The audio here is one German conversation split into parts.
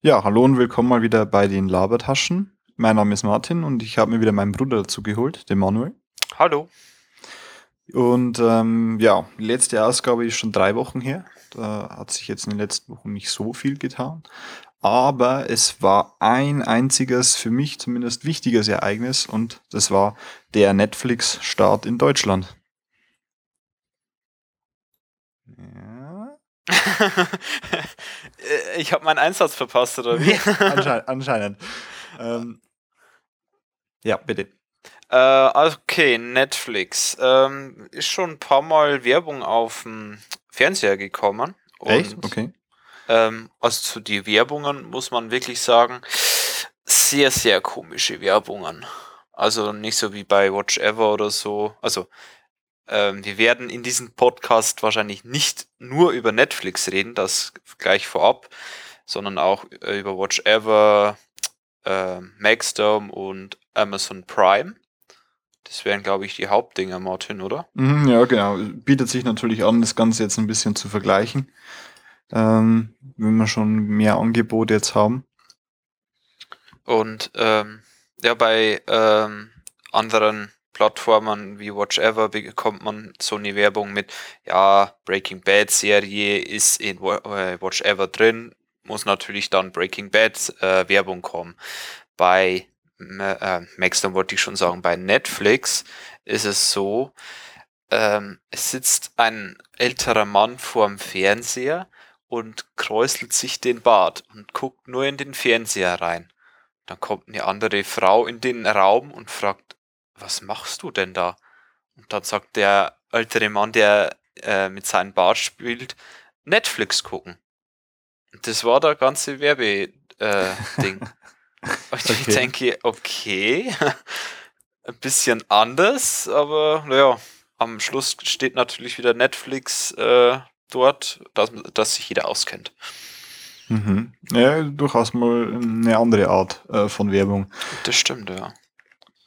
Ja, hallo und willkommen mal wieder bei den Labertaschen. Mein Name ist Martin und ich habe mir wieder meinen Bruder dazu geholt, den Manuel. Hallo. Und ähm, ja, die letzte Ausgabe ist schon drei Wochen her. Da hat sich jetzt in den letzten Wochen nicht so viel getan. Aber es war ein einziges, für mich zumindest wichtiges Ereignis und das war der Netflix-Start in Deutschland. Ja. ich habe meinen Einsatz verpasst, oder wie? Ansche anscheinend. Ähm, ja, bitte. Äh, okay, Netflix. Ähm, ist schon ein paar Mal Werbung auf dem Fernseher gekommen. Echt? Okay. Ähm, also zu die Werbungen muss man wirklich sagen, sehr, sehr komische Werbungen. Also nicht so wie bei Watch Ever oder so. Also ähm, wir werden in diesem Podcast wahrscheinlich nicht nur über Netflix reden, das gleich vorab, sondern auch äh, über Watch Ever, äh, Maxdome und Amazon Prime. Das wären, glaube ich, die Hauptdinger, Martin, oder? Mhm, ja, genau. Bietet sich natürlich an, das Ganze jetzt ein bisschen zu vergleichen, ähm, wenn wir schon mehr Angebote jetzt haben. Und ähm, ja, bei ähm, anderen Plattformen wie Watch Ever bekommt man so eine Werbung mit, ja, Breaking Bad Serie ist in äh, Watch Ever drin, muss natürlich dann Breaking Bad äh, Werbung kommen. Bei äh, Max, dann wollte ich schon sagen, bei Netflix ist es so, ähm, es sitzt ein älterer Mann vorm Fernseher und kräuselt sich den Bart und guckt nur in den Fernseher rein. Dann kommt eine andere Frau in den Raum und fragt, was machst du denn da? Und dann sagt der ältere Mann, der äh, mit seinem Bart spielt, Netflix gucken. Und das war der ganze Werbeding. Äh, und okay. ich denke, okay, ein bisschen anders, aber naja, am Schluss steht natürlich wieder Netflix äh, dort, dass, dass sich jeder auskennt. Mhm. Ja, durchaus mal eine andere Art äh, von Werbung. Das stimmt, ja.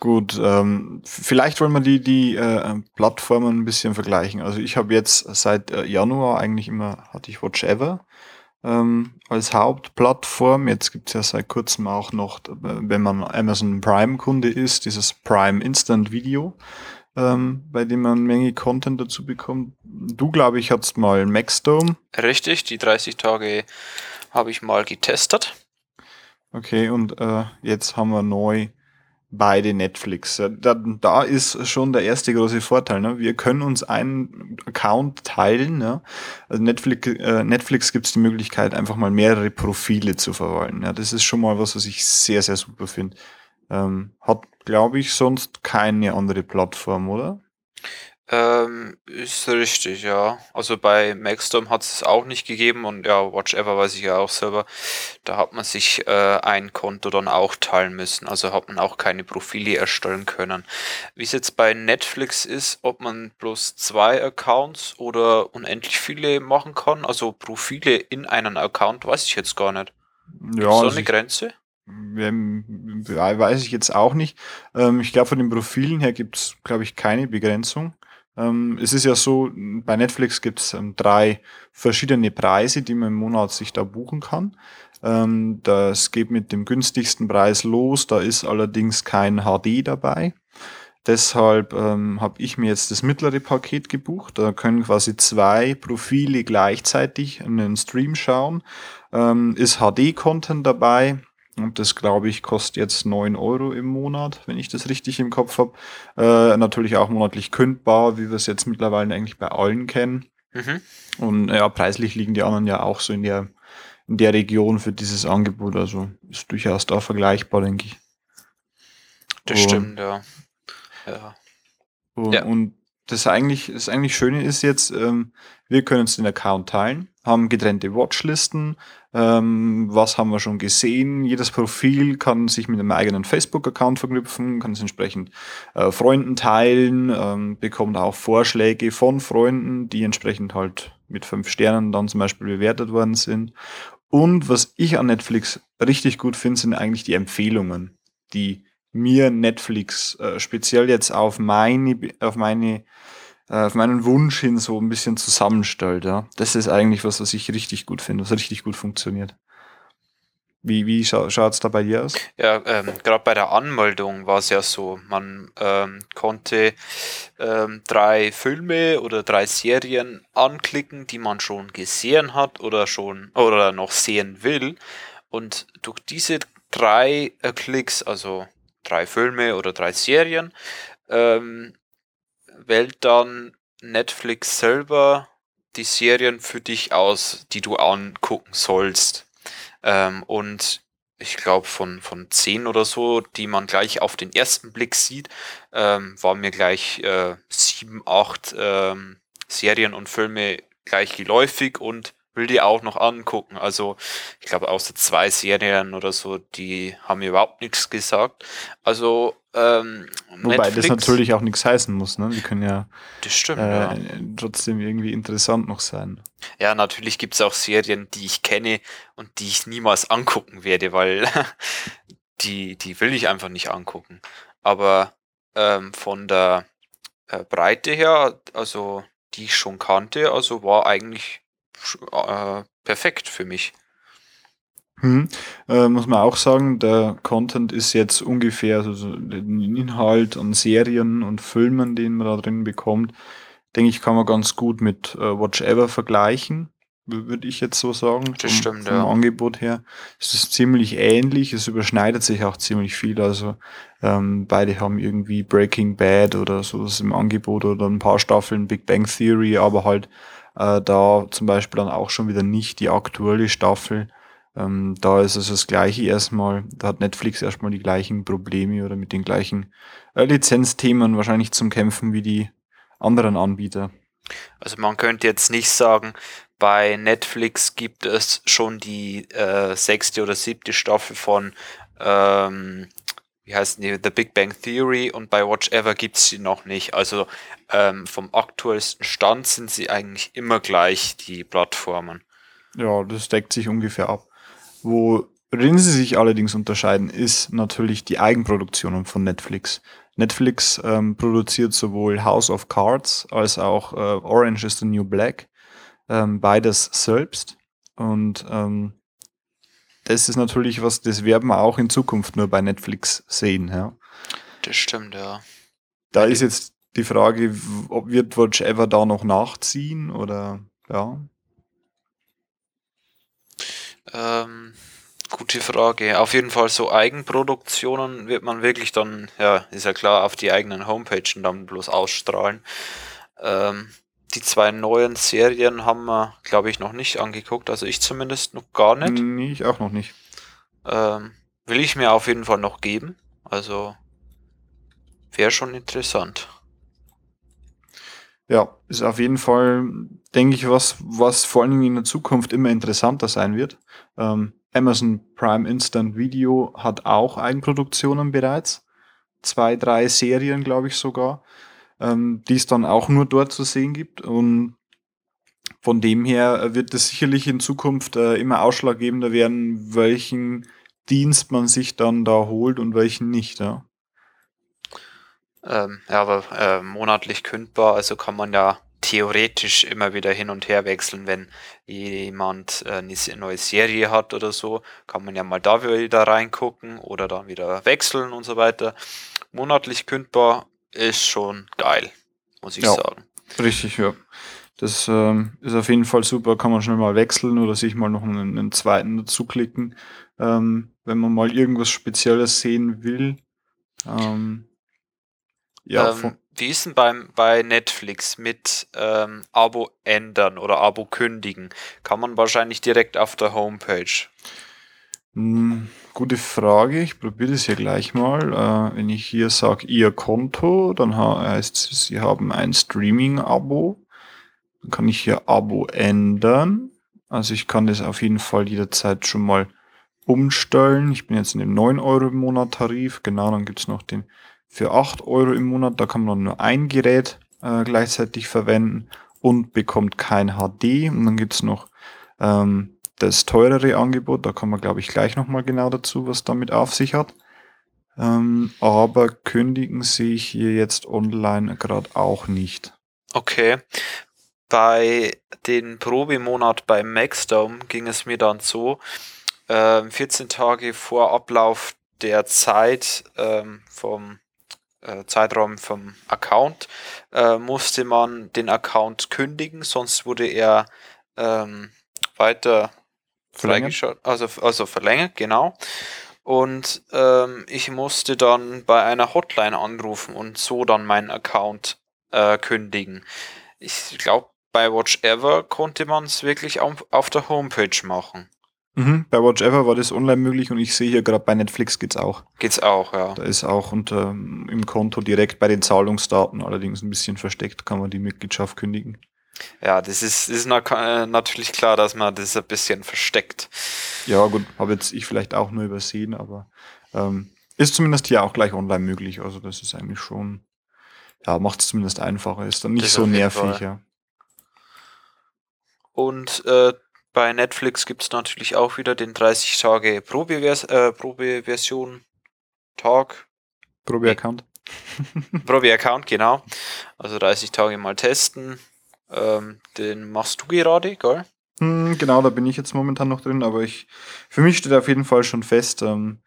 Gut, ähm, vielleicht wollen wir die, die äh, Plattformen ein bisschen vergleichen. Also ich habe jetzt seit äh, Januar eigentlich immer, hatte ich Watch Ever ähm, als Hauptplattform. Jetzt gibt es ja seit kurzem auch noch, wenn man Amazon Prime-Kunde ist, dieses Prime Instant Video, ähm, bei dem man eine Menge Content dazu bekommt. Du, glaube ich, hattest mal Maxdome. Richtig, die 30 Tage habe ich mal getestet. Okay, und äh, jetzt haben wir neu beide Netflix. Da, da ist schon der erste große Vorteil. Ne? Wir können uns einen Account teilen. Ne? Also Netflix, äh, Netflix gibt es die Möglichkeit, einfach mal mehrere Profile zu verwalten. Ja? Das ist schon mal was, was ich sehr, sehr super finde. Ähm, hat, glaube ich, sonst keine andere Plattform, oder? Ähm, ist richtig, ja. Also bei Maxstorm hat es auch nicht gegeben und ja, Watch Ever weiß ich ja auch selber. Da hat man sich äh, ein Konto dann auch teilen müssen. Also hat man auch keine Profile erstellen können. Wie es jetzt bei Netflix ist, ob man bloß zwei Accounts oder unendlich viele machen kann. Also Profile in einen Account, weiß ich jetzt gar nicht. Ja, so also eine Grenze? Weiß ich jetzt auch nicht. Ähm, ich glaube, von den Profilen her gibt es, glaube ich, keine Begrenzung. Ähm, es ist ja so, bei Netflix gibt es ähm, drei verschiedene Preise, die man im Monat sich da buchen kann. Ähm, das geht mit dem günstigsten Preis los, da ist allerdings kein HD dabei. Deshalb ähm, habe ich mir jetzt das mittlere Paket gebucht. Da können quasi zwei Profile gleichzeitig in den Stream schauen. Ähm, ist HD-Content dabei, und das, glaube ich, kostet jetzt neun Euro im Monat, wenn ich das richtig im Kopf habe. Äh, natürlich auch monatlich kündbar, wie wir es jetzt mittlerweile eigentlich bei allen kennen. Mhm. Und ja, preislich liegen die anderen ja auch so in der, in der Region für dieses Angebot. Also ist durchaus da vergleichbar, denke ich. Das und, stimmt, ja. ja. Und, ja. und das eigentlich, das eigentlich Schöne ist jetzt, ähm, wir können uns den Account teilen, haben getrennte Watchlisten, ähm, was haben wir schon gesehen. Jedes Profil kann sich mit einem eigenen Facebook-Account verknüpfen, kann es entsprechend äh, Freunden teilen, ähm, bekommt auch Vorschläge von Freunden, die entsprechend halt mit fünf Sternen dann zum Beispiel bewertet worden sind. Und was ich an Netflix richtig gut finde, sind eigentlich die Empfehlungen, die mir Netflix äh, speziell jetzt auf meine, auf meine auf meinen Wunsch hin so ein bisschen zusammenstellt. Ja. Das ist eigentlich was, was ich richtig gut finde, was richtig gut funktioniert. Wie, wie scha schaut es da bei dir aus? Ja, ähm, gerade bei der Anmeldung war es ja so, man ähm, konnte ähm, drei Filme oder drei Serien anklicken, die man schon gesehen hat oder schon oder noch sehen will. Und durch diese drei äh, Klicks, also drei Filme oder drei Serien, ähm, wählt dann Netflix selber die Serien für dich aus, die du angucken sollst. Ähm, und ich glaube, von, von zehn oder so, die man gleich auf den ersten Blick sieht, ähm, waren mir gleich äh, sieben, acht ähm, Serien und Filme gleich geläufig und will die auch noch angucken. Also ich glaube, außer zwei Serien oder so, die haben mir überhaupt nichts gesagt. Also ähm, Wobei Netflix, das natürlich auch nichts heißen muss, ne? Die können ja, das stimmt, äh, ja. trotzdem irgendwie interessant noch sein. Ja, natürlich gibt es auch Serien, die ich kenne und die ich niemals angucken werde, weil die, die will ich einfach nicht angucken. Aber ähm, von der äh, Breite her, also die ich schon kannte, also war eigentlich äh, perfekt für mich. Hm. Äh, muss man auch sagen, der Content ist jetzt ungefähr, also den Inhalt an Serien und Filmen, den man da drin bekommt, denke ich, kann man ganz gut mit äh, Watch Ever vergleichen, würde ich jetzt so sagen. Das vom, stimmt, vom ja. Angebot her. Es ist ziemlich ähnlich, es überschneidet sich auch ziemlich viel. Also ähm, beide haben irgendwie Breaking Bad oder sowas im Angebot oder ein paar Staffeln Big Bang Theory, aber halt äh, da zum Beispiel dann auch schon wieder nicht die aktuelle Staffel ähm, da ist es das gleiche erstmal, da hat Netflix erstmal die gleichen Probleme oder mit den gleichen äh, Lizenzthemen wahrscheinlich zum Kämpfen wie die anderen Anbieter. Also man könnte jetzt nicht sagen, bei Netflix gibt es schon die äh, sechste oder siebte Staffel von ähm, wie heißt die, The Big Bang Theory und bei Watch Ever gibt es sie noch nicht. Also ähm, vom aktuellsten Stand sind sie eigentlich immer gleich, die Plattformen. Ja, das deckt sich ungefähr ab. Worin sie sich allerdings unterscheiden, ist natürlich die Eigenproduktionen von Netflix. Netflix ähm, produziert sowohl House of Cards als auch äh, Orange is the New Black, ähm, beides selbst. Und ähm, das ist natürlich was, das werden wir auch in Zukunft nur bei Netflix sehen. Ja. Das stimmt, ja. Da ist jetzt die Frage, ob wird Watch Ever da noch nachziehen oder ja. Ähm, gute Frage. Auf jeden Fall so Eigenproduktionen wird man wirklich dann, ja, ist ja klar, auf die eigenen Homepages dann bloß ausstrahlen. Ähm, die zwei neuen Serien haben wir, glaube ich, noch nicht angeguckt. Also ich zumindest noch gar nicht. Nee, ich auch noch nicht. Ähm, will ich mir auf jeden Fall noch geben. Also wäre schon interessant. Ja, ist auf jeden Fall, denke ich, was, was vor allen Dingen in der Zukunft immer interessanter sein wird. Ähm, Amazon Prime Instant Video hat auch Eigenproduktionen bereits. Zwei, drei Serien, glaube ich sogar, ähm, die es dann auch nur dort zu sehen gibt. Und von dem her wird es sicherlich in Zukunft äh, immer ausschlaggebender werden, welchen Dienst man sich dann da holt und welchen nicht. Ja. Ähm, ja, aber äh, monatlich kündbar, also kann man ja theoretisch immer wieder hin und her wechseln, wenn jemand äh, eine neue Serie hat oder so, kann man ja mal da wieder reingucken oder dann wieder wechseln und so weiter. Monatlich kündbar ist schon geil, muss ich Ja. sagen. Richtig, ja. Das ähm, ist auf jeden Fall super, kann man schnell mal wechseln oder sich mal noch einen, einen zweiten dazu klicken, ähm, wenn man mal irgendwas Spezielles sehen will. Ähm, ja, ähm, wie ist denn beim, bei Netflix mit ähm, Abo ändern oder Abo kündigen? Kann man wahrscheinlich direkt auf der Homepage. Hm, gute Frage. Ich probiere das hier gleich mal. Äh, wenn ich hier sage, Ihr Konto, dann heißt es, Sie haben ein Streaming-Abo. Dann kann ich hier Abo ändern. Also ich kann das auf jeden Fall jederzeit schon mal umstellen. Ich bin jetzt in dem 9 Euro im Monat Tarif. Genau, dann gibt's noch den für 8 Euro im Monat. Da kann man nur ein Gerät äh, gleichzeitig verwenden und bekommt kein HD. Und dann gibt's noch ähm, das teurere Angebot, da kommen wir, glaube ich, gleich nochmal genau dazu, was damit auf sich hat. Ähm, aber kündigen sehe ich hier jetzt online gerade auch nicht. Okay. Bei den Probemonat bei Maxdome ging es mir dann so, äh, 14 Tage vor Ablauf der Zeit ähm, vom äh, Zeitraum vom Account äh, musste man den Account kündigen, sonst wurde er ähm, weiter freigeschaltet, also, also verlängert, genau. Und ähm, ich musste dann bei einer Hotline anrufen und so dann meinen Account äh, kündigen. Ich glaube, bei Watch Ever konnte man es wirklich auf, auf der Homepage machen. Mhm, bei Watch Ever war das online möglich und ich sehe hier gerade bei Netflix geht's auch. Geht's auch, ja. Da ist auch unter im Konto direkt bei den Zahlungsdaten, allerdings ein bisschen versteckt, kann man die Mitgliedschaft kündigen. Ja, das ist, ist äh, natürlich klar, dass man das ein bisschen versteckt. Ja, gut, habe jetzt ich vielleicht auch nur übersehen, aber ähm, ist zumindest hier auch gleich online möglich. Also das ist eigentlich schon, ja, macht es zumindest einfacher, ist dann nicht das so nervig, ja. Und äh, bei Netflix gibt es natürlich auch wieder den 30 Tage Probevers äh, Probeversion Tag. Probe-Account. Probe-Account, genau. Also 30 Tage mal testen. Ähm, den machst du gerade, gell? Hm, genau, da bin ich jetzt momentan noch drin, aber ich, für mich steht auf jeden Fall schon fest, ähm,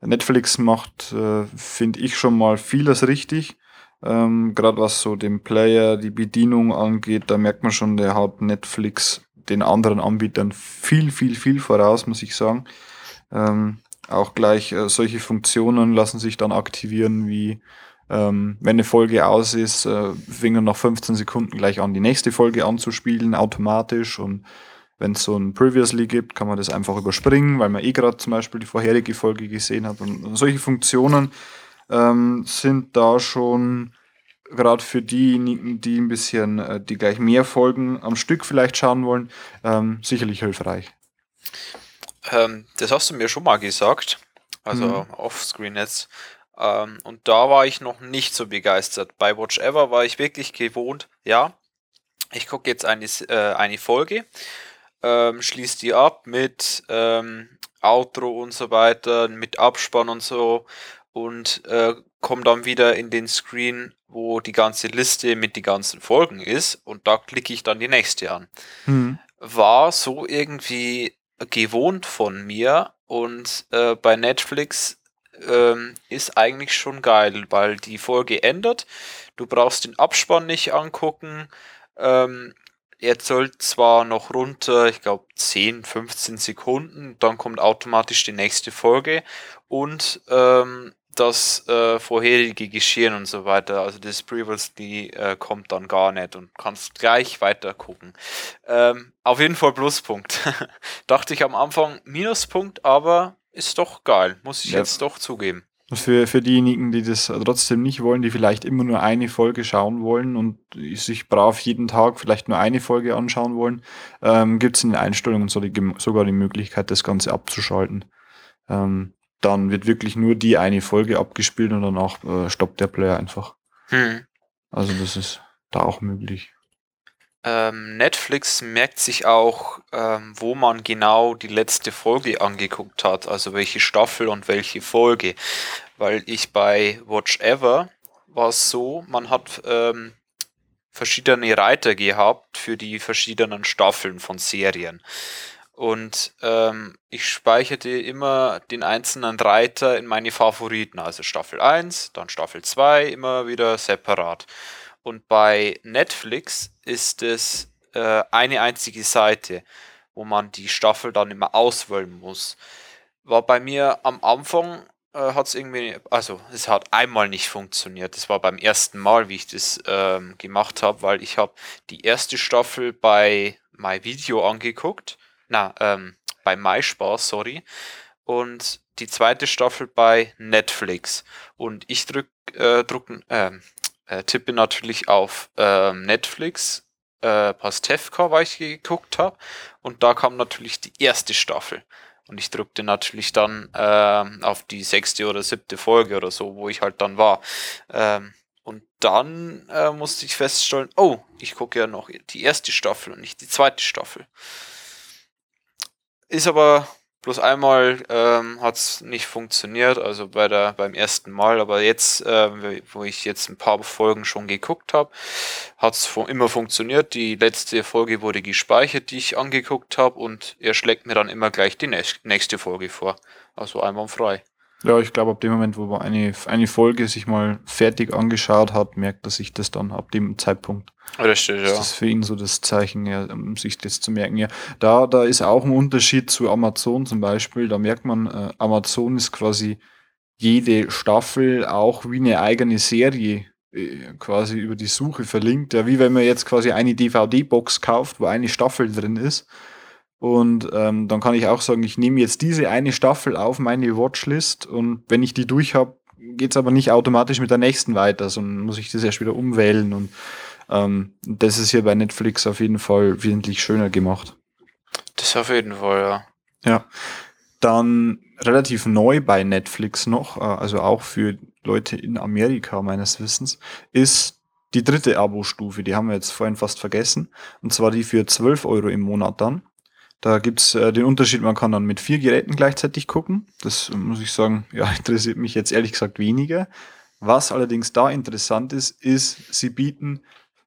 Netflix macht, äh, finde ich, schon mal vieles richtig. Ähm, Gerade was so den Player, die Bedienung angeht, da merkt man schon, der hat Netflix den anderen Anbietern viel, viel, viel voraus, muss ich sagen. Ähm, auch gleich äh, solche Funktionen lassen sich dann aktivieren, wie ähm, wenn eine Folge aus ist, äh, fingen nach 15 Sekunden gleich an, die nächste Folge anzuspielen, automatisch. Und wenn es so ein Previously gibt, kann man das einfach überspringen, weil man eh gerade zum Beispiel die vorherige Folge gesehen hat. Und, und solche Funktionen ähm, sind da schon gerade für diejenigen, die ein bisschen, äh, die gleich mehr Folgen am Stück vielleicht schauen wollen, ähm, sicherlich hilfreich. Ähm, das hast du mir schon mal gesagt, also mhm. offscreen jetzt. Ähm, und da war ich noch nicht so begeistert. Bei Watch Ever war ich wirklich gewohnt, ja, ich gucke jetzt eine, äh, eine Folge, ähm, schließe die ab mit ähm, Outro und so weiter, mit Abspann und so und äh, komme dann wieder in den Screen, wo die ganze Liste mit den ganzen Folgen ist und da klicke ich dann die nächste an. Mhm. War so irgendwie gewohnt von mir und äh, bei Netflix ähm, ist eigentlich schon geil, weil die Folge ändert. Du brauchst den Abspann nicht angucken. Ähm, er zählt zwar noch runter, ich glaube 10, 15 Sekunden, dann kommt automatisch die nächste Folge und ähm, das äh, vorherige Geschehen und so weiter, also das Previously äh, kommt dann gar nicht und kannst gleich weiter gucken. Ähm, auf jeden Fall Pluspunkt. Dachte ich am Anfang Minuspunkt, aber ist doch geil, muss ich ja. jetzt doch zugeben. Für, für diejenigen, die das trotzdem nicht wollen, die vielleicht immer nur eine Folge schauen wollen und sich brav jeden Tag vielleicht nur eine Folge anschauen wollen, ähm, gibt es in den Einstellungen so die, sogar die Möglichkeit, das Ganze abzuschalten. Ähm, dann wird wirklich nur die eine Folge abgespielt und danach äh, stoppt der Player einfach. Hm. Also das ist da auch möglich. Ähm, Netflix merkt sich auch, ähm, wo man genau die letzte Folge angeguckt hat, also welche Staffel und welche Folge. Weil ich bei Watch Ever war es so, man hat ähm, verschiedene Reiter gehabt für die verschiedenen Staffeln von Serien. Und ähm, ich speicherte immer den einzelnen Reiter in meine Favoriten, also Staffel 1, dann Staffel 2, immer wieder separat. Und bei Netflix ist es äh, eine einzige Seite, wo man die Staffel dann immer auswählen muss. War bei mir am Anfang äh, hat es irgendwie, also es hat einmal nicht funktioniert. Das war beim ersten Mal, wie ich das ähm, gemacht habe, weil ich habe die erste Staffel bei MyVideo angeguckt na, ähm, bei MySpaß, sorry. Und die zweite Staffel bei Netflix. Und ich drück, äh, drucken, äh, äh, tippe natürlich auf äh, Netflix, äh, Pastewka, weil ich geguckt habe. Und da kam natürlich die erste Staffel. Und ich drückte natürlich dann äh, auf die sechste oder siebte Folge oder so, wo ich halt dann war. Ähm, und dann äh, musste ich feststellen, oh, ich gucke ja noch die erste Staffel und nicht die zweite Staffel. Ist aber Bloß einmal ähm, hat es nicht funktioniert, also bei der beim ersten Mal, aber jetzt, äh, wo ich jetzt ein paar Folgen schon geguckt habe, hat es immer funktioniert. Die letzte Folge wurde gespeichert, die ich angeguckt habe, und er schlägt mir dann immer gleich die nächste Folge vor. Also einwandfrei. Ja, ich glaube, ab dem Moment, wo man eine, eine Folge sich mal fertig angeschaut hat, merkt er sich das dann ab dem Zeitpunkt. Richtig, ja. Das ist für ihn so das Zeichen, ja, um sich das zu merken. Ja, da, da ist auch ein Unterschied zu Amazon zum Beispiel. Da merkt man, äh, Amazon ist quasi jede Staffel auch wie eine eigene Serie äh, quasi über die Suche verlinkt. Ja, wie wenn man jetzt quasi eine DVD-Box kauft, wo eine Staffel drin ist und ähm, dann kann ich auch sagen, ich nehme jetzt diese eine Staffel auf meine Watchlist und wenn ich die durch habe, geht es aber nicht automatisch mit der nächsten weiter, sondern muss ich das erst wieder umwählen. Und ähm, das ist hier bei Netflix auf jeden Fall wesentlich schöner gemacht. Das auf jeden Fall, ja. Ja. Dann relativ neu bei Netflix noch, äh, also auch für Leute in Amerika meines Wissens, ist die dritte Abo-Stufe. Die haben wir jetzt vorhin fast vergessen. Und zwar die für 12 Euro im Monat dann. Da gibt's äh, den Unterschied, man kann dann mit vier Geräten gleichzeitig gucken. Das äh, muss ich sagen, ja, interessiert mich jetzt ehrlich gesagt weniger. Was allerdings da interessant ist, ist, sie bieten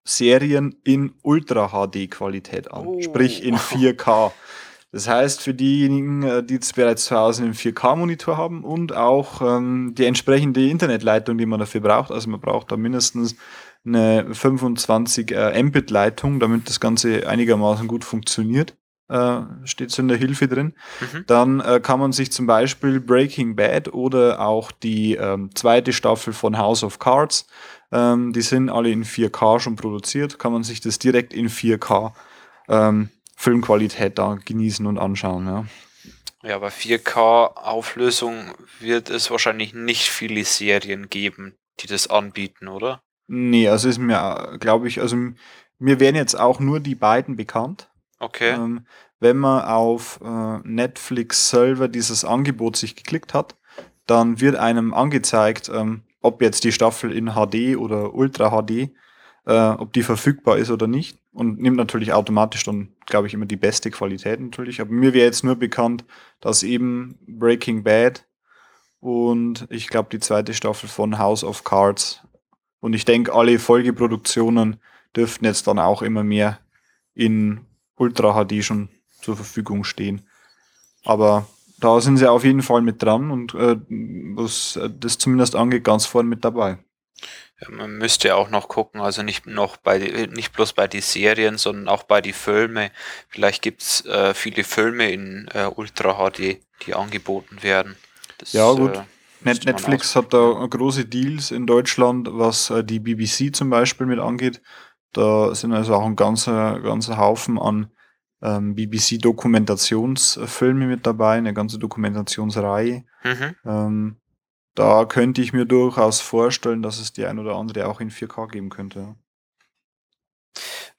Serien in Ultra HD Qualität an, oh. sprich in 4K. Das heißt, für diejenigen, äh, die jetzt bereits zu Hause einen 4K-Monitor haben und auch ähm, die entsprechende Internetleitung, die man dafür braucht, also man braucht da mindestens eine 25 äh, Mbit-Leitung, damit das Ganze einigermaßen gut funktioniert äh, steht so in der Hilfe drin. Mhm. Dann äh, kann man sich zum Beispiel Breaking Bad oder auch die ähm, zweite Staffel von House of Cards, ähm, die sind alle in 4K schon produziert, kann man sich das direkt in 4K ähm, Filmqualität da genießen und anschauen. Ja. Ja, bei 4K-Auflösung wird es wahrscheinlich nicht viele Serien geben, die das anbieten, oder? Nee, also ist mir, glaube ich, also mir wären jetzt auch nur die beiden bekannt. Okay. Ähm, wenn man auf äh, Netflix selber dieses Angebot sich geklickt hat, dann wird einem angezeigt, ähm, ob jetzt die Staffel in HD oder Ultra HD, äh, ob die verfügbar ist oder nicht. Und nimmt natürlich automatisch dann, glaube ich, immer die beste Qualität natürlich. Aber mir wäre jetzt nur bekannt, dass eben Breaking Bad und ich glaube die zweite Staffel von House of Cards und ich denke, alle Folgeproduktionen dürften jetzt dann auch immer mehr in Ultra HD schon zur Verfügung stehen. Aber da sind sie auf jeden Fall mit dran und äh, was das zumindest angeht, ganz vorne mit dabei. Ja, man müsste ja auch noch gucken, also nicht noch bei nicht bloß bei die Serien, sondern auch bei die Filme. Vielleicht gibt's äh, viele Filme in äh, Ultra HD, die angeboten werden. Das, ja gut. Äh, Net Netflix hat da große Deals in Deutschland, was äh, die BBC zum Beispiel mit angeht. Da sind also auch ein ganzer, ganzer Haufen an ähm, BBC-Dokumentationsfilme mit dabei, eine ganze Dokumentationsreihe. Mhm. Ähm, da könnte ich mir durchaus vorstellen, dass es die ein oder andere auch in 4K geben könnte.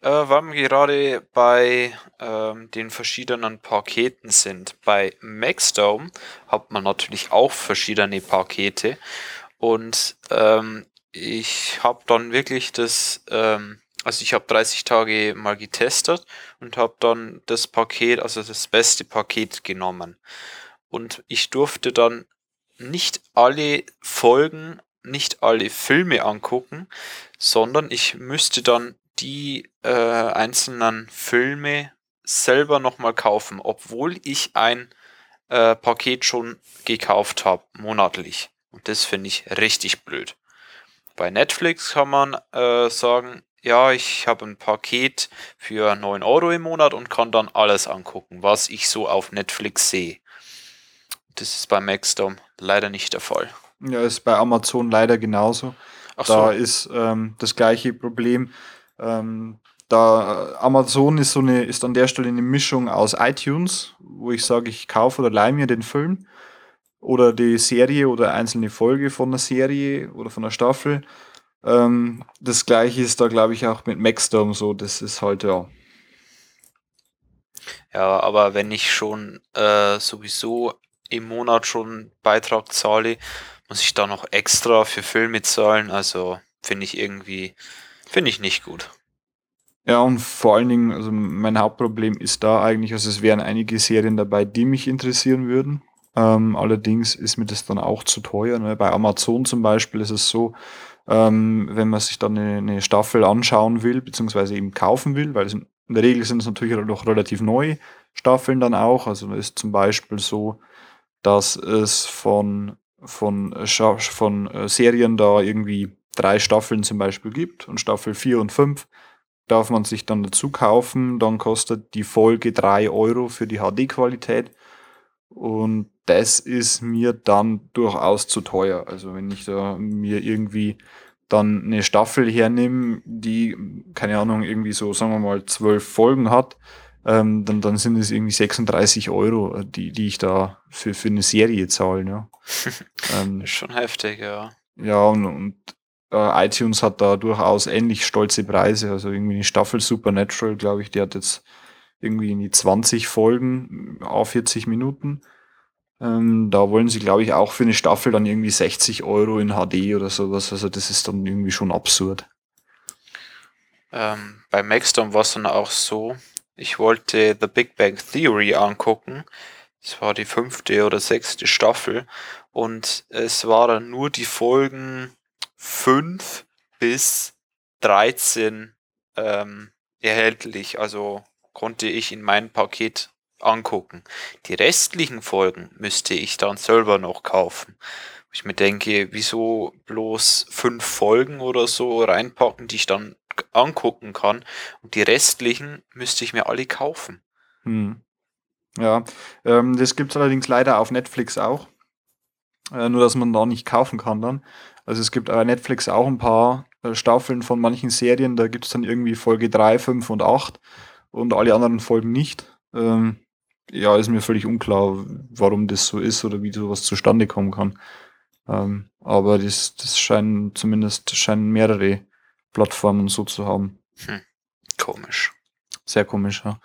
Äh, weil wir gerade bei ähm, den verschiedenen Paketen sind. Bei Maxdome hat man natürlich auch verschiedene Pakete und ähm, ich habe dann wirklich das ähm, also ich habe 30 Tage mal getestet und habe dann das Paket, also das beste Paket genommen. Und ich durfte dann nicht alle Folgen, nicht alle Filme angucken, sondern ich müsste dann die äh, einzelnen Filme selber nochmal kaufen, obwohl ich ein äh, Paket schon gekauft habe, monatlich. Und das finde ich richtig blöd. Bei Netflix kann man äh, sagen, ja, ich habe ein Paket für 9 Euro im Monat und kann dann alles angucken, was ich so auf Netflix sehe. Das ist bei Maxdom leider nicht der Fall. Ja, ist bei Amazon leider genauso. Ach da so. ist ähm, das gleiche Problem. Ähm, da äh, Amazon ist so eine, ist an der Stelle eine Mischung aus iTunes, wo ich sage, ich kaufe oder leihe mir den Film oder die Serie oder einzelne Folge von der Serie oder von der Staffel ähm, das gleiche ist da, glaube ich, auch mit Maxdome so. Das ist halt, ja. Ja, aber wenn ich schon äh, sowieso im Monat schon Beitrag zahle, muss ich da noch extra für Filme zahlen. Also finde ich irgendwie, finde ich nicht gut. Ja, und vor allen Dingen, also mein Hauptproblem ist da eigentlich, also es wären einige Serien dabei, die mich interessieren würden. Ähm, allerdings ist mir das dann auch zu teuer. Ne? Bei Amazon zum Beispiel ist es so, ähm, wenn man sich dann eine, eine, Staffel anschauen will, beziehungsweise eben kaufen will, weil in der Regel sind es natürlich noch relativ neue Staffeln dann auch. Also ist zum Beispiel so, dass es von, von, von äh, Serien da irgendwie drei Staffeln zum Beispiel gibt und Staffel 4 und 5 darf man sich dann dazu kaufen. Dann kostet die Folge drei Euro für die HD-Qualität. Und das ist mir dann durchaus zu teuer. Also wenn ich da mir irgendwie dann eine Staffel hernehme, die, keine Ahnung, irgendwie so, sagen wir mal, zwölf Folgen hat, ähm, dann, dann sind es irgendwie 36 Euro, die, die ich da für, für eine Serie zahle. Ja. ähm, schon heftig, ja. Ja, und, und äh, iTunes hat da durchaus ähnlich stolze Preise. Also irgendwie eine Staffel Supernatural, glaube ich, die hat jetzt irgendwie in die 20 Folgen auf 40 Minuten. Ähm, da wollen sie, glaube ich, auch für eine Staffel dann irgendwie 60 Euro in HD oder sowas. Also das ist dann irgendwie schon absurd. Ähm, bei Maxdom war es dann auch so, ich wollte The Big Bang Theory angucken. Das war die fünfte oder sechste Staffel. Und es waren nur die Folgen 5 bis 13 ähm, erhältlich. Also konnte ich in mein Paket angucken. Die restlichen Folgen müsste ich dann selber noch kaufen. Ich mir denke, wieso bloß fünf Folgen oder so reinpacken, die ich dann angucken kann und die restlichen müsste ich mir alle kaufen. Hm. Ja, ähm, das gibt es allerdings leider auf Netflix auch. Äh, nur, dass man da nicht kaufen kann dann. Also es gibt bei Netflix auch ein paar äh, Staffeln von manchen Serien, da gibt es dann irgendwie Folge 3, 5 und 8 und alle anderen Folgen nicht. Ähm, ja, ist mir völlig unklar, warum das so ist oder wie sowas zustande kommen kann. Ähm, aber das, das scheinen zumindest scheinen mehrere Plattformen so zu haben. Hm. Komisch. Sehr komisch, ja.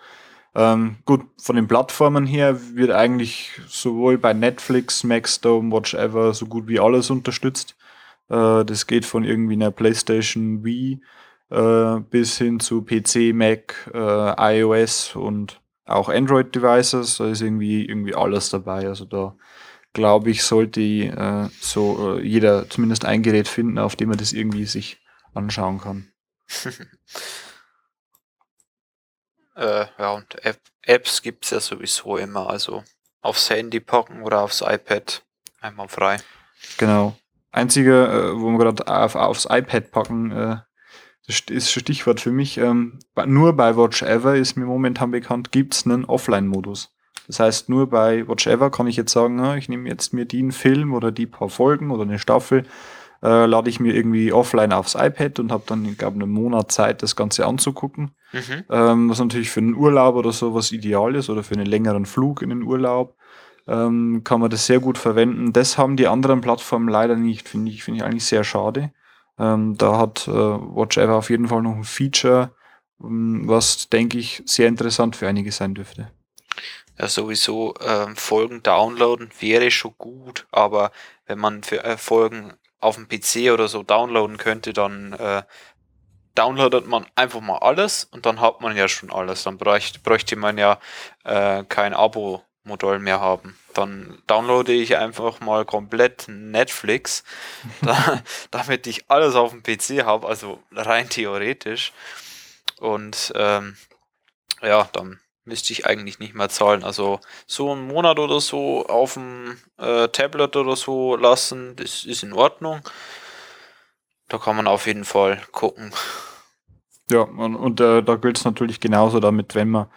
Ähm, gut, von den Plattformen her wird eigentlich sowohl bei Netflix, Maxdome, Watch Ever so gut wie alles unterstützt. Äh, das geht von irgendwie einer PlayStation Wii äh, bis hin zu PC, Mac, äh, iOS und auch Android-Devices. Da ist irgendwie, irgendwie alles dabei. Also da glaube ich, sollte äh, so äh, jeder zumindest ein Gerät finden, auf dem er das irgendwie sich anschauen kann. äh, ja, und App Apps gibt es ja sowieso immer. Also aufs Handy packen oder aufs iPad einmal frei. Genau. Einzige, äh, wo wir gerade auf, aufs iPad packen, äh, das ist Stichwort für mich. Ähm, nur bei Watch Ever ist mir momentan bekannt, gibt es einen Offline-Modus. Das heißt, nur bei Watch Ever kann ich jetzt sagen, na, ich nehme jetzt mir den Film oder die paar Folgen oder eine Staffel, äh, lade ich mir irgendwie offline aufs iPad und habe dann, ich glaube, einen Monat Zeit, das Ganze anzugucken. Mhm. Ähm, was natürlich für einen Urlaub oder sowas ideal ist oder für einen längeren Flug in den Urlaub ähm, kann man das sehr gut verwenden. Das haben die anderen Plattformen leider nicht, finde ich, finde ich eigentlich sehr schade. Ähm, da hat äh, Watch Ever auf jeden Fall noch ein Feature, ähm, was, denke ich, sehr interessant für einige sein dürfte. Ja, sowieso ähm, Folgen downloaden wäre schon gut, aber wenn man für äh, Folgen auf dem PC oder so downloaden könnte, dann äh, downloadet man einfach mal alles und dann hat man ja schon alles. Dann bräuchte, bräuchte man ja äh, kein Abo Modell mehr haben. Dann downloade ich einfach mal komplett Netflix, da, damit ich alles auf dem PC habe, also rein theoretisch. Und ähm, ja, dann müsste ich eigentlich nicht mehr zahlen. Also so einen Monat oder so auf dem äh, Tablet oder so lassen, das ist in Ordnung. Da kann man auf jeden Fall gucken. Ja, und, und äh, da gilt es natürlich genauso damit, wenn man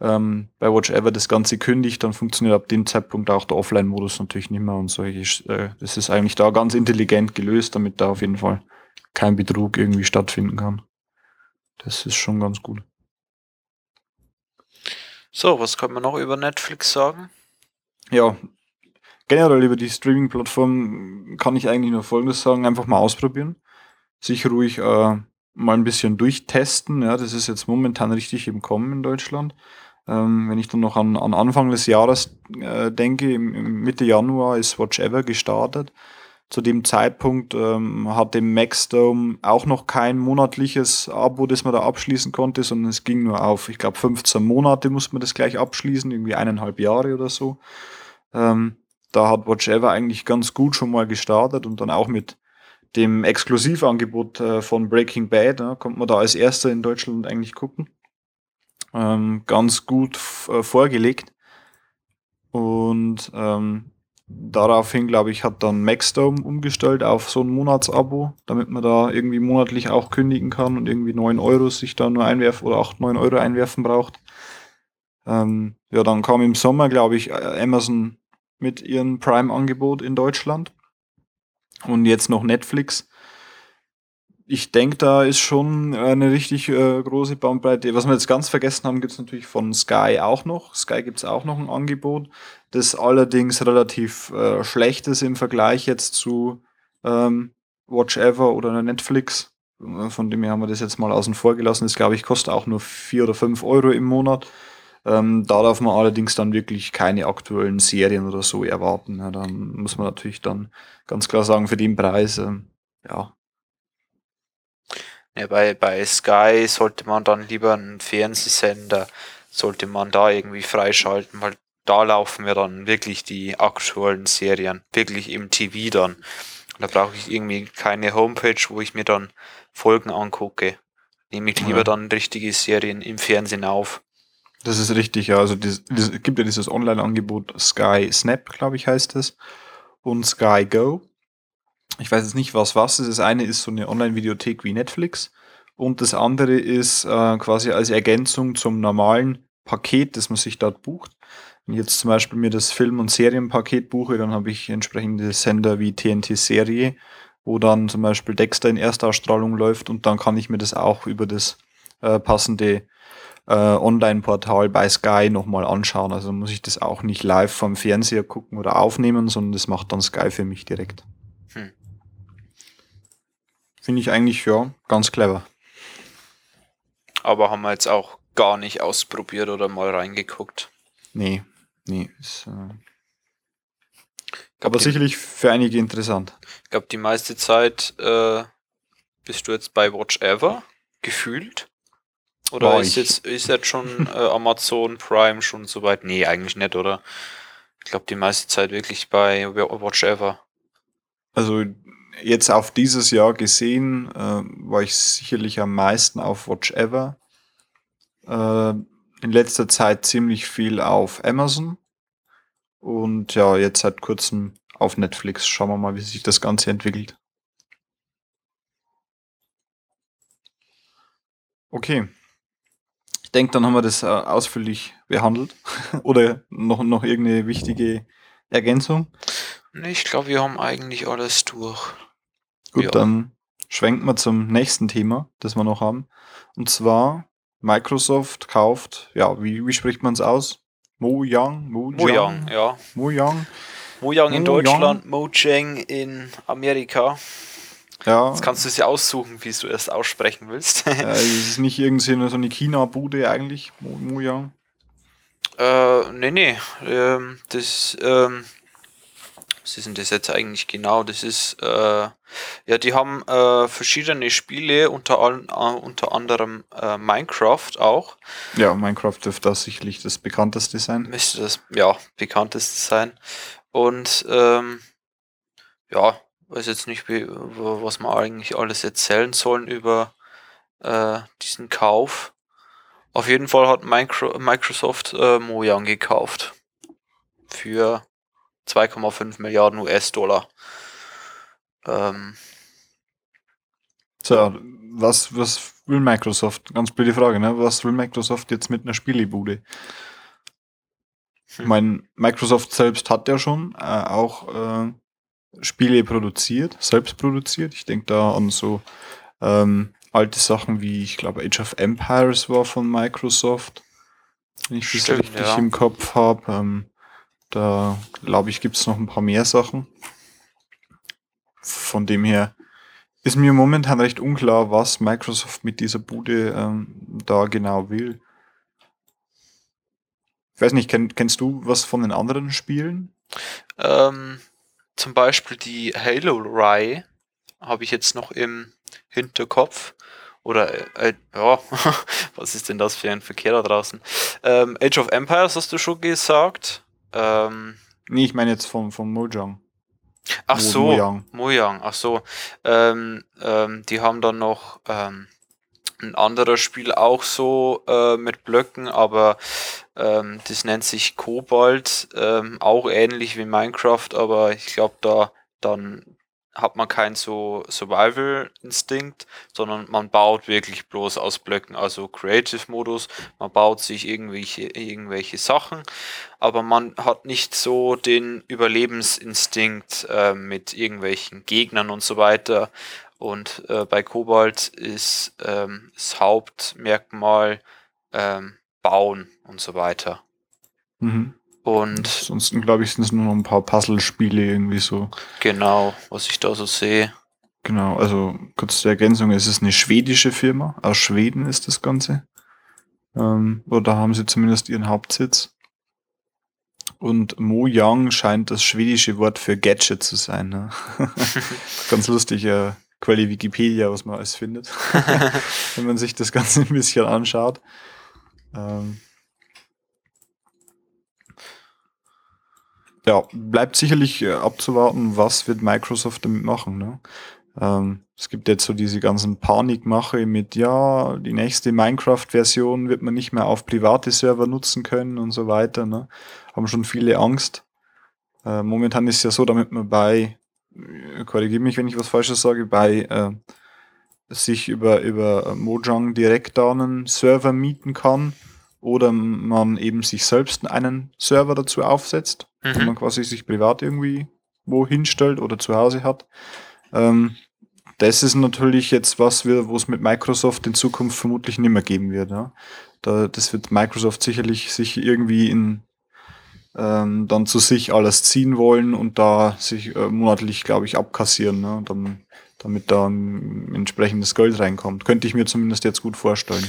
ähm, bei Watch Ever das Ganze kündigt, dann funktioniert ab dem Zeitpunkt auch der Offline-Modus natürlich nicht mehr und solche. Äh, das ist eigentlich da ganz intelligent gelöst, damit da auf jeden Fall kein Betrug irgendwie stattfinden kann. Das ist schon ganz gut. So, was kann man noch über Netflix sagen? Ja, generell über die Streaming-Plattform kann ich eigentlich nur Folgendes sagen: einfach mal ausprobieren. Sich ruhig äh, mal ein bisschen durchtesten. Ja, das ist jetzt momentan richtig im Kommen in Deutschland. Ähm, wenn ich dann noch an, an Anfang des Jahres äh, denke, im, im Mitte Januar ist Watch Ever gestartet. Zu dem Zeitpunkt ähm, hatte Maxdome auch noch kein monatliches Abo, das man da abschließen konnte, sondern es ging nur auf, ich glaube, 15 Monate muss man das gleich abschließen, irgendwie eineinhalb Jahre oder so. Ähm, da hat Watch Ever eigentlich ganz gut schon mal gestartet und dann auch mit dem Exklusivangebot äh, von Breaking Bad, ja, kommt man da als erster in Deutschland eigentlich gucken. Ähm, ganz gut äh, vorgelegt. Und ähm, daraufhin, glaube ich, hat dann Maxdome umgestellt auf so ein Monatsabo, damit man da irgendwie monatlich auch kündigen kann und irgendwie 9 Euro sich da nur einwerfen oder 8, 9 Euro einwerfen braucht. Ähm, ja, dann kam im Sommer, glaube ich, äh, Amazon mit ihrem Prime-Angebot in Deutschland. Und jetzt noch Netflix. Ich denke, da ist schon eine richtig äh, große Bandbreite. Was wir jetzt ganz vergessen haben, gibt es natürlich von Sky auch noch. Sky gibt es auch noch ein Angebot, das allerdings relativ äh, schlecht ist im Vergleich jetzt zu ähm, Watch Ever oder Netflix. Von dem her haben wir das jetzt mal außen vor gelassen. Das glaube ich kostet auch nur vier oder fünf Euro im Monat. Ähm, da darf man allerdings dann wirklich keine aktuellen Serien oder so erwarten. Ja, dann muss man natürlich dann ganz klar sagen, für den Preis, ähm, ja. Ja. bei, bei Sky sollte man dann lieber einen Fernsehsender, sollte man da irgendwie freischalten, weil da laufen wir dann wirklich die aktuellen Serien, wirklich im TV dann. Da brauche ich irgendwie keine Homepage, wo ich mir dann Folgen angucke. Nehme ich lieber ja. dann richtige Serien im Fernsehen auf. Das ist richtig, ja. Also es gibt ja dieses Online-Angebot Sky Snap, glaube ich, heißt es. Und Sky Go. Ich weiß jetzt nicht, was was ist. Das eine ist so eine Online-Videothek wie Netflix. Und das andere ist äh, quasi als Ergänzung zum normalen Paket, das man sich dort bucht. Wenn ich jetzt zum Beispiel mir das Film- und Serienpaket buche, dann habe ich entsprechende Sender wie TNT-Serie, wo dann zum Beispiel Dexter in Erstausstrahlung läuft und dann kann ich mir das auch über das äh, passende äh, Online-Portal bei Sky nochmal anschauen. Also muss ich das auch nicht live vom Fernseher gucken oder aufnehmen, sondern das macht dann Sky für mich direkt. Hm. Finde ich eigentlich, ja, ganz clever. Aber haben wir jetzt auch gar nicht ausprobiert oder mal reingeguckt. Nee, nee. Ist, äh aber sicherlich für einige interessant. Ich glaube, die meiste Zeit äh, bist du jetzt bei Watch Ever gefühlt. Oder War ist jetzt, ist jetzt schon äh, Amazon Prime schon soweit? Nee, eigentlich nicht, oder? Ich glaube, die meiste Zeit wirklich bei Watch Ever. Also jetzt auf dieses Jahr gesehen, äh, war ich sicherlich am meisten auf Watch Ever. Äh, in letzter Zeit ziemlich viel auf Amazon. Und ja, jetzt seit kurzem auf Netflix. Schauen wir mal, wie sich das Ganze entwickelt. Okay denke, dann haben wir das äh, ausführlich behandelt. Oder noch, noch irgendeine wichtige Ergänzung? Ich glaube, wir haben eigentlich alles durch. Gut, ja. dann schwenken wir zum nächsten Thema, das wir noch haben. Und zwar Microsoft kauft, ja, wie, wie spricht man es aus? Mojang? Mojang, ja. Mojang. Mojang in Deutschland, Mojang in Amerika. Ja. Jetzt kannst du es ja aussuchen, wie du es aussprechen willst. ja, es ist nicht irgendwie so eine China-Bude eigentlich, Mojang. Äh, nee, nee. Ähm, das, ähm, was ist denn das jetzt eigentlich genau? Das ist, äh, ja, die haben äh, verschiedene Spiele, unter, allen, äh, unter anderem äh, Minecraft auch. Ja, Minecraft dürfte das sicherlich das bekannteste sein. Müsste das, ja, bekannteste sein. Und, ähm, ja, weiß jetzt nicht, wie, was wir eigentlich alles erzählen sollen über äh, diesen Kauf. Auf jeden Fall hat Micro Microsoft äh, Mojang gekauft. Für 2,5 Milliarden US-Dollar. Ähm, so, was, was will Microsoft? Ganz blöde Frage, ne? Was will Microsoft jetzt mit einer Spielebude? Hm. Ich meine, Microsoft selbst hat ja schon äh, auch äh, Spiele produziert, selbst produziert. Ich denke da an so ähm, alte Sachen wie, ich glaube, Age of Empires war von Microsoft, wenn ich das richtig ja. im Kopf habe. Ähm, da glaube ich, gibt es noch ein paar mehr Sachen. Von dem her ist mir momentan recht unklar, was Microsoft mit dieser Bude ähm, da genau will. Ich weiß nicht, kenn, kennst du was von den anderen Spielen? Ähm, zum Beispiel die Halo-Reihe habe ich jetzt noch im Hinterkopf. Oder, äh, ja, was ist denn das für ein Verkehr da draußen? Ähm, Age of Empires hast du schon gesagt. Ähm, nee, ich meine jetzt vom, vom Mojang. Ach so, Mojang. Mojang, ach so. Ähm, ähm, die haben dann noch ähm, ein anderes Spiel auch so äh, mit Blöcken, aber ähm, das nennt sich Cobalt, ähm, auch ähnlich wie Minecraft, aber ich glaube da dann hat man keinen so Survival-Instinkt, sondern man baut wirklich bloß aus Blöcken, also Creative-Modus, man baut sich irgendwelche, irgendwelche Sachen, aber man hat nicht so den Überlebensinstinkt äh, mit irgendwelchen Gegnern und so weiter. Und äh, bei Kobalt ist ähm, das Hauptmerkmal ähm, Bauen und so weiter. Mhm. Und ansonsten glaube ich, sind es nur noch ein paar Puzzle-Spiele irgendwie so. Genau, was ich da so sehe. Genau, also kurz zur Ergänzung, es ist eine schwedische Firma, aus Schweden ist das Ganze. Ähm, oder haben sie zumindest ihren Hauptsitz. Und Mojang scheint das schwedische Wort für Gadget zu sein. Ne? Ganz lustig, äh, Quelle Wikipedia, was man alles findet, wenn man sich das Ganze ein bisschen anschaut. Ähm, ja, bleibt sicherlich äh, abzuwarten, was wird Microsoft damit machen. Ne? Ähm, es gibt jetzt so diese ganzen Panikmache mit, ja, die nächste Minecraft-Version wird man nicht mehr auf private Server nutzen können und so weiter. Ne? Haben schon viele Angst. Äh, momentan ist es ja so, damit man bei, äh, korrigiere mich, wenn ich was Falsches sage, bei äh, sich über, über Mojang direkt da einen Server mieten kann oder man eben sich selbst einen Server dazu aufsetzt, mhm. wo man quasi sich privat irgendwie wo hinstellt oder zu Hause hat. Ähm, das ist natürlich jetzt was, wo es mit Microsoft in Zukunft vermutlich nicht mehr geben wird. Ja? Da, das wird Microsoft sicherlich sich irgendwie in, ähm, dann zu sich alles ziehen wollen und da sich äh, monatlich, glaube ich, abkassieren, ne? dann, damit da ein entsprechendes Geld reinkommt. Könnte ich mir zumindest jetzt gut vorstellen.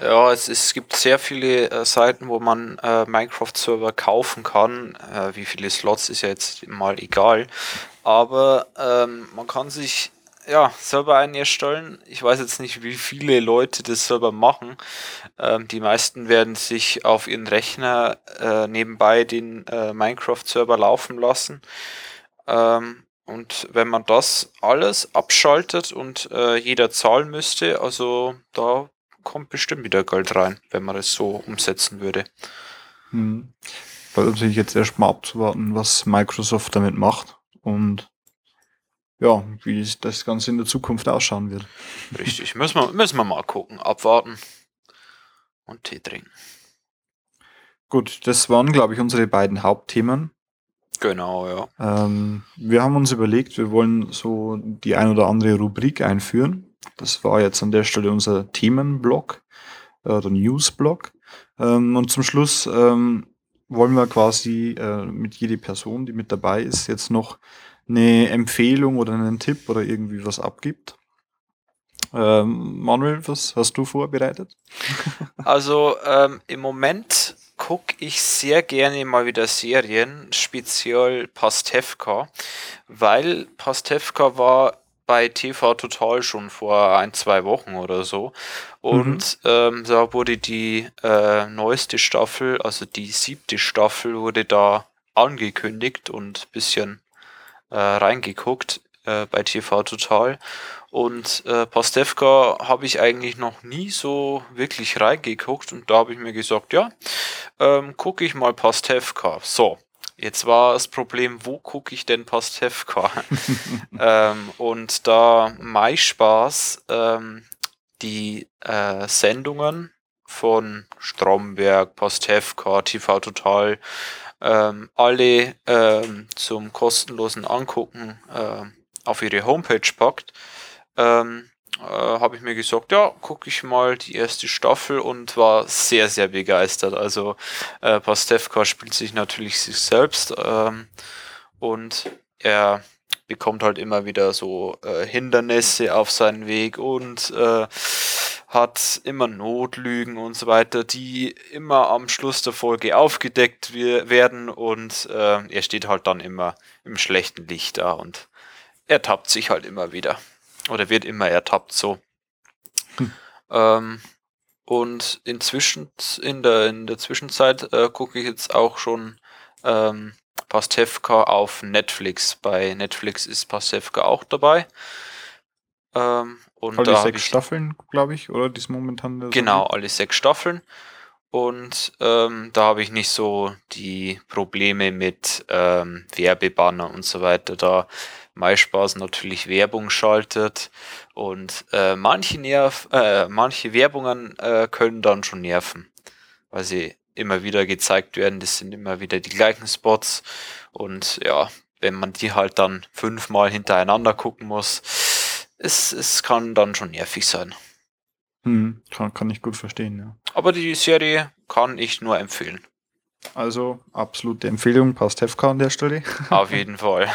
Ja, es, es gibt sehr viele äh, Seiten, wo man äh, Minecraft-Server kaufen kann. Äh, wie viele Slots ist ja jetzt mal egal. Aber ähm, man kann sich ja selber einen erstellen. Ich weiß jetzt nicht, wie viele Leute das selber machen. Ähm, die meisten werden sich auf ihren Rechner äh, nebenbei den äh, Minecraft-Server laufen lassen. Ähm, und wenn man das alles abschaltet und äh, jeder zahlen müsste, also da kommt bestimmt wieder Geld rein, wenn man es so umsetzen würde. Hm. Weil natürlich jetzt erstmal abzuwarten, was Microsoft damit macht und ja, wie das Ganze in der Zukunft ausschauen wird. Richtig, müssen wir, müssen wir mal gucken, abwarten und Tee trinken. Gut, das waren, glaube ich, unsere beiden Hauptthemen. Genau, ja. Ähm, wir haben uns überlegt, wir wollen so die ein oder andere Rubrik einführen. Das war jetzt an der Stelle unser Themenblock äh, oder Newsblock. Ähm, und zum Schluss ähm, wollen wir quasi äh, mit jeder Person, die mit dabei ist, jetzt noch eine Empfehlung oder einen Tipp oder irgendwie was abgibt. Ähm, Manuel, was hast du vorbereitet? Also ähm, im Moment gucke ich sehr gerne mal wieder Serien, speziell Pastewka, weil Pastewka war bei TV Total schon vor ein, zwei Wochen oder so. Und mhm. ähm, da wurde die äh, neueste Staffel, also die siebte Staffel, wurde da angekündigt und bisschen äh, reingeguckt äh, bei TV Total. Und äh, Pastewka habe ich eigentlich noch nie so wirklich reingeguckt und da habe ich mir gesagt, ja, ähm, gucke ich mal Pastewka. So, Jetzt war das Problem, wo gucke ich denn Pastewka? ähm, und da MySpaß ähm, die äh, Sendungen von Stromberg, Pastewka, TV Total, ähm, alle ähm, zum kostenlosen Angucken äh, auf ihre Homepage packt, ähm, äh, habe ich mir gesagt, ja, gucke ich mal die erste Staffel und war sehr, sehr begeistert. Also äh, Pastewka spielt sich natürlich sich selbst ähm, und er bekommt halt immer wieder so äh, Hindernisse auf seinen Weg und äh, hat immer Notlügen und so weiter, die immer am Schluss der Folge aufgedeckt werden und äh, er steht halt dann immer im schlechten Licht da und er tappt sich halt immer wieder. Oder wird immer ertappt so. Hm. Ähm, und inzwischen, in der, in der Zwischenzeit äh, gucke ich jetzt auch schon ähm, Pastewka auf Netflix. Bei Netflix ist Pastewka auch dabei. Ähm, und alle sechs ich, Staffeln, glaube ich, oder? Die ist momentan. Genau, alle sechs Staffeln. Und ähm, da habe ich nicht so die Probleme mit ähm, Werbebanner und so weiter. Da MySpaß natürlich Werbung schaltet und äh, manche, Nerv, äh, manche Werbungen äh, können dann schon nerven, weil sie immer wieder gezeigt werden. Das sind immer wieder die gleichen Spots und ja, wenn man die halt dann fünfmal hintereinander gucken muss, es, es kann dann schon nervig sein. Hm, kann, kann ich gut verstehen, ja. Aber die Serie kann ich nur empfehlen. Also absolute Empfehlung, passt Hefka an der Stelle. Auf jeden Fall.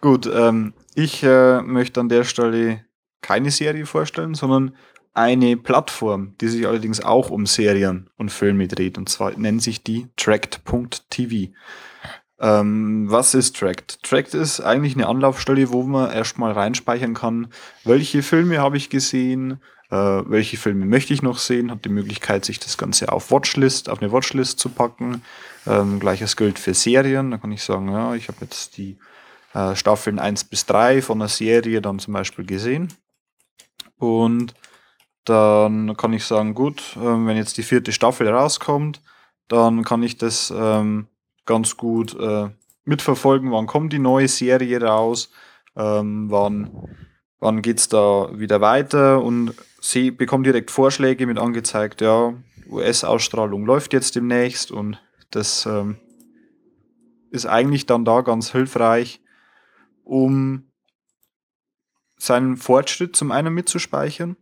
Gut, ähm, ich äh, möchte an der Stelle keine Serie vorstellen, sondern eine Plattform, die sich allerdings auch um Serien und Filme dreht. Und zwar nennt sich die Tracked.tv. Ähm, was ist Tracked? Tracked ist eigentlich eine Anlaufstelle, wo man erstmal reinspeichern kann, welche Filme habe ich gesehen, äh, welche Filme möchte ich noch sehen, hat die Möglichkeit, sich das Ganze auf Watchlist, auf eine Watchlist zu packen. Ähm, Gleiches gilt für Serien. Da kann ich sagen, ja, ich habe jetzt die äh, Staffeln 1 bis 3 von einer Serie dann zum Beispiel gesehen. Und dann kann ich sagen, gut, äh, wenn jetzt die vierte Staffel rauskommt, dann kann ich das ähm, ganz gut äh, mitverfolgen, wann kommt die neue Serie raus, ähm, wann, wann geht es da wieder weiter? Und sie bekommt direkt Vorschläge mit angezeigt, ja, US-Ausstrahlung läuft jetzt demnächst und das ähm, ist eigentlich dann da ganz hilfreich, um seinen Fortschritt zum einen mitzuspeichern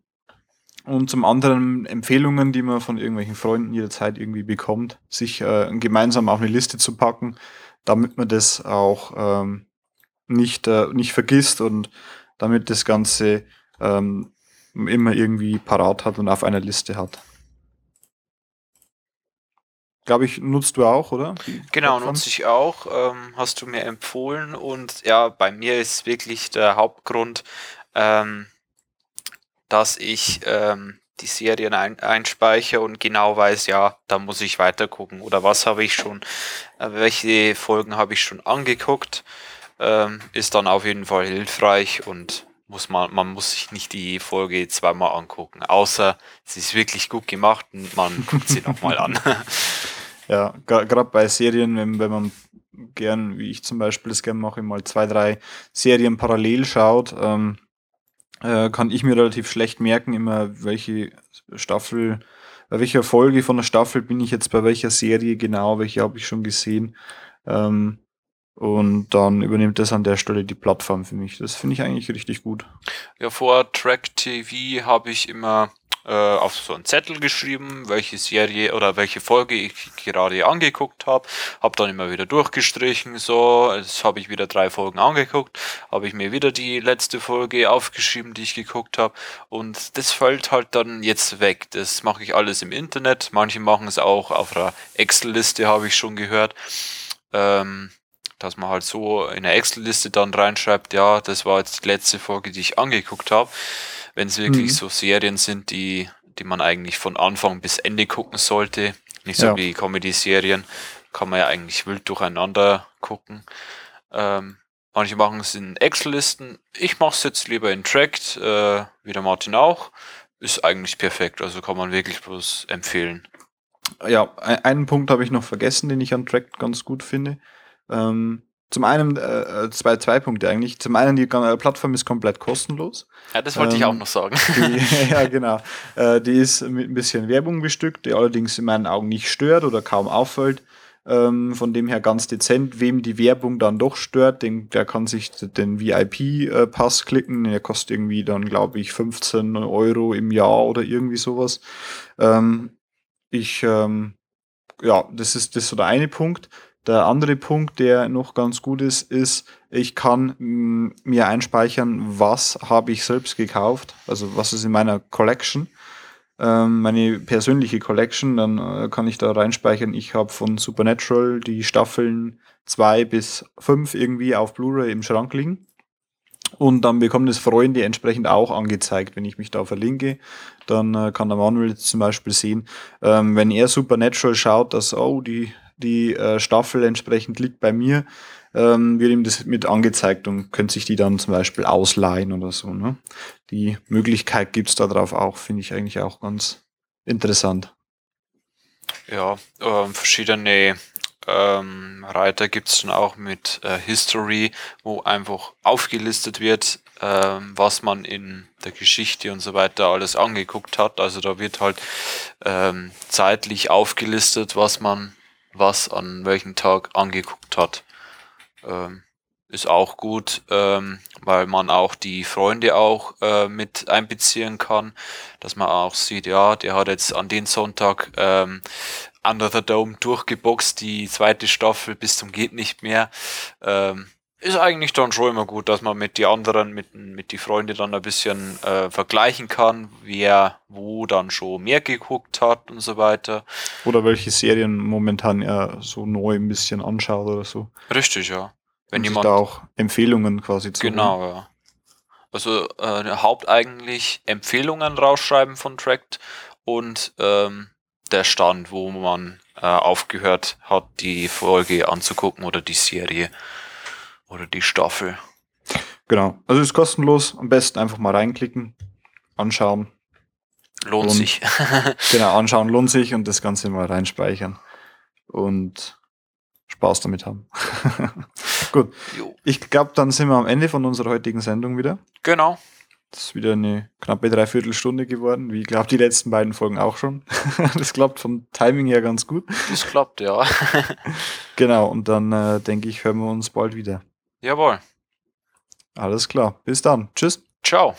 und zum anderen Empfehlungen, die man von irgendwelchen Freunden jederzeit irgendwie bekommt, sich äh, gemeinsam auf eine Liste zu packen, damit man das auch ähm, nicht, äh, nicht vergisst und damit das Ganze ähm, immer irgendwie parat hat und auf einer Liste hat glaube ich, nutzt du auch, oder? Die genau, Plattform? nutze ich auch. Ähm, hast du mir empfohlen und ja, bei mir ist wirklich der Hauptgrund, ähm, dass ich ähm, die Serien ein, einspeichere und genau weiß, ja, da muss ich weiter gucken oder was habe ich schon, äh, welche Folgen habe ich schon angeguckt, ähm, ist dann auf jeden Fall hilfreich und muss man, man muss sich nicht die Folge zweimal angucken, außer sie ist wirklich gut gemacht und man guckt sie nochmal an. Ja, gerade bei Serien, wenn, wenn man gern, wie ich zum Beispiel das gerne mache, mal zwei, drei Serien parallel schaut, ähm, äh, kann ich mir relativ schlecht merken, immer welche Staffel, bei welcher Folge von der Staffel bin ich jetzt bei welcher Serie genau, welche habe ich schon gesehen. Ähm, und dann übernimmt das an der Stelle die Plattform für mich. Das finde ich eigentlich richtig gut. Ja, vor Track TV habe ich immer äh, auf so einen Zettel geschrieben, welche Serie oder welche Folge ich gerade angeguckt habe. Habe dann immer wieder durchgestrichen, so, jetzt habe ich wieder drei Folgen angeguckt, habe ich mir wieder die letzte Folge aufgeschrieben, die ich geguckt habe. Und das fällt halt dann jetzt weg. Das mache ich alles im Internet. Manche machen es auch auf einer Excel-Liste, habe ich schon gehört. Ähm, dass man halt so in eine Excel-Liste dann reinschreibt, ja, das war jetzt die letzte Folge, die ich angeguckt habe wenn es wirklich mhm. so Serien sind, die, die man eigentlich von Anfang bis Ende gucken sollte. Nicht so ja. wie Comedy-Serien, kann man ja eigentlich wild durcheinander gucken. Ähm, manche machen es in Excel-Listen. Ich mache es jetzt lieber in Tracked, äh, wie der Martin auch. Ist eigentlich perfekt, also kann man wirklich bloß empfehlen. Ja, einen Punkt habe ich noch vergessen, den ich an Tracked ganz gut finde. Ähm, zum einen, äh, äh, zwei, zwei Punkte eigentlich. Zum einen, die äh, Plattform ist komplett kostenlos. Ja, das wollte ähm, ich auch noch sagen. Die, ja, genau. Äh, die ist mit ein bisschen Werbung bestückt, die allerdings in meinen Augen nicht stört oder kaum auffällt. Ähm, von dem her ganz dezent. Wem die Werbung dann doch stört, den, der kann sich den VIP-Pass klicken. Der kostet irgendwie dann, glaube ich, 15 Euro im Jahr oder irgendwie sowas. Ähm, ich, ähm, ja, das ist, das ist so der eine Punkt. Der andere Punkt, der noch ganz gut ist, ist, ich kann mm, mir einspeichern, was habe ich selbst gekauft, also was ist in meiner Collection. ähm, meine persönliche Collection, dann äh, kann ich da reinspeichern. Ich habe von Supernatural die Staffeln 2 bis 5 irgendwie auf Blu-ray im Schrank liegen. Und dann bekommen das Freunde entsprechend auch angezeigt, wenn ich mich da verlinke. Dann äh, kann der Manuel zum Beispiel sehen, ähm, wenn er Supernatural schaut, dass, oh, die, die äh, Staffel entsprechend liegt bei mir, ähm, wird ihm das mit angezeigt und könnte sich die dann zum Beispiel ausleihen oder so. Ne? Die Möglichkeit gibt's da drauf auch, finde ich eigentlich auch ganz interessant. Ja, ähm, verschiedene ähm, Reiter gibt es dann auch mit äh, History, wo einfach aufgelistet wird, ähm, was man in der Geschichte und so weiter alles angeguckt hat. Also da wird halt ähm, zeitlich aufgelistet, was man was an welchem Tag angeguckt hat. Ähm, ist auch gut, ähm, weil man auch die Freunde auch äh, mit einbeziehen kann, dass man auch sieht, ja, der hat jetzt an den Sonntag ähm, Under the Dome durchgeboxt, die zweite Staffel bis zum geht nicht mehr. Ähm, ist eigentlich dann schon immer gut, dass man mit die anderen, mit, mit die Freunde dann ein bisschen äh, vergleichen kann, wer wo dann schon mehr geguckt hat und so weiter. Oder welche Serien momentan er so neu ein bisschen anschaut oder so. Richtig, ja. Wenn und jemand da auch Empfehlungen quasi zu Genau, holen. ja. Also äh, Haupt eigentlich Empfehlungen rausschreiben von Tract und ähm, der Stand, wo man äh, aufgehört hat, die Folge anzugucken oder die Serie oder die Staffel. Genau. Also ist kostenlos. Am besten einfach mal reinklicken, anschauen. Lohnt und, sich. genau, anschauen lohnt sich und das Ganze mal reinspeichern. Und Spaß damit haben. Gut. Jo. Ich glaube, dann sind wir am Ende von unserer heutigen Sendung wieder. Genau. Das ist wieder eine knappe Dreiviertelstunde geworden, wie ich glaube die letzten beiden Folgen auch schon. das klappt vom Timing her ganz gut. Das klappt, ja. genau, und dann äh, denke ich, hören wir uns bald wieder. Jawohl. Alles klar. Bis dann. Tschüss. Ciao.